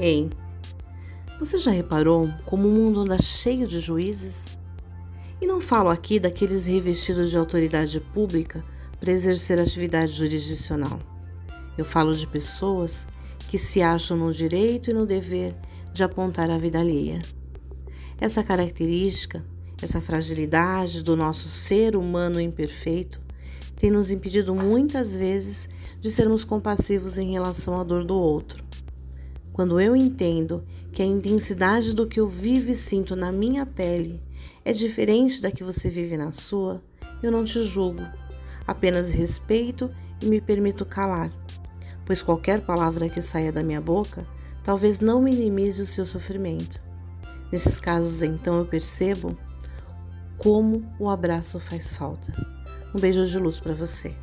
Ei, você já reparou como o mundo anda cheio de juízes? E não falo aqui daqueles revestidos de autoridade pública para exercer atividade jurisdicional. Eu falo de pessoas que se acham no direito e no dever de apontar a vida alheia. Essa característica, essa fragilidade do nosso ser humano imperfeito, tem nos impedido muitas vezes de sermos compassivos em relação à dor do outro quando eu entendo que a intensidade do que eu vivo e sinto na minha pele é diferente da que você vive na sua, eu não te julgo. Apenas respeito e me permito calar, pois qualquer palavra que saia da minha boca talvez não minimize o seu sofrimento. Nesses casos, então, eu percebo como o abraço faz falta. Um beijo de luz para você.